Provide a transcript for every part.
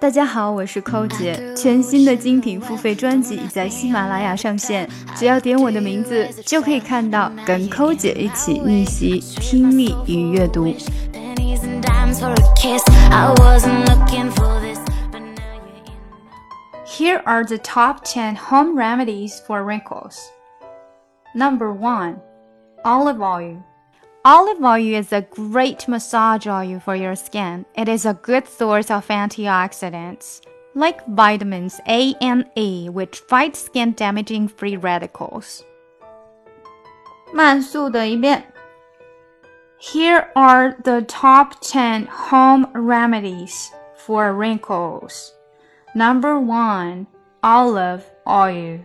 大家好，我是寇姐。全新的精品付费专辑已在喜马拉雅上线，只要点我的名字，就可以看到跟寇姐一起逆袭听力与阅读。Here are the top 10 home remedies for wrinkles. Number 1. Olive oil. Olive oil is a great massage oil for your skin. It is a good source of antioxidants, like vitamins A and E, which fight skin damaging free radicals. 慢速的一遍. Here are the top 10 home remedies for wrinkles. Number 1. Olive oil.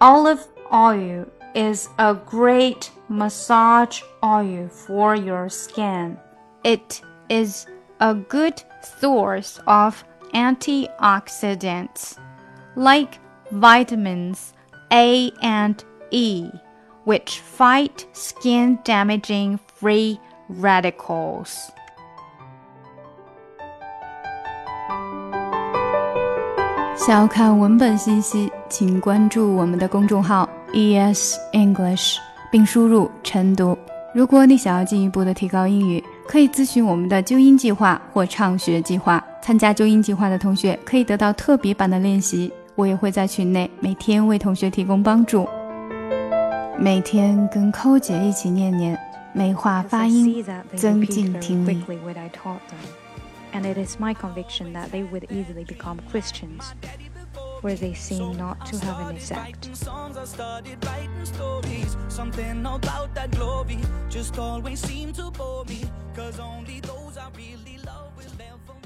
Olive oil is a great massage oil for your skin. It is a good source of antioxidants like vitamins A and E, which fight skin damaging free radicals. 请关注我们的公众号 ES English，并输入晨读。如果你想要进一步的提高英语，可以咨询我们的纠音计划或畅学计划。参加纠音计划的同学可以得到特别版的练习，我也会在群内每天为同学提供帮助。每天跟寇姐一起念念，美化发音，增进听力。and it is my conviction that they would easily become Christians, where they seem not to have an exact. Something about that glory just always seemed to bore me, cause only those I really love will ever.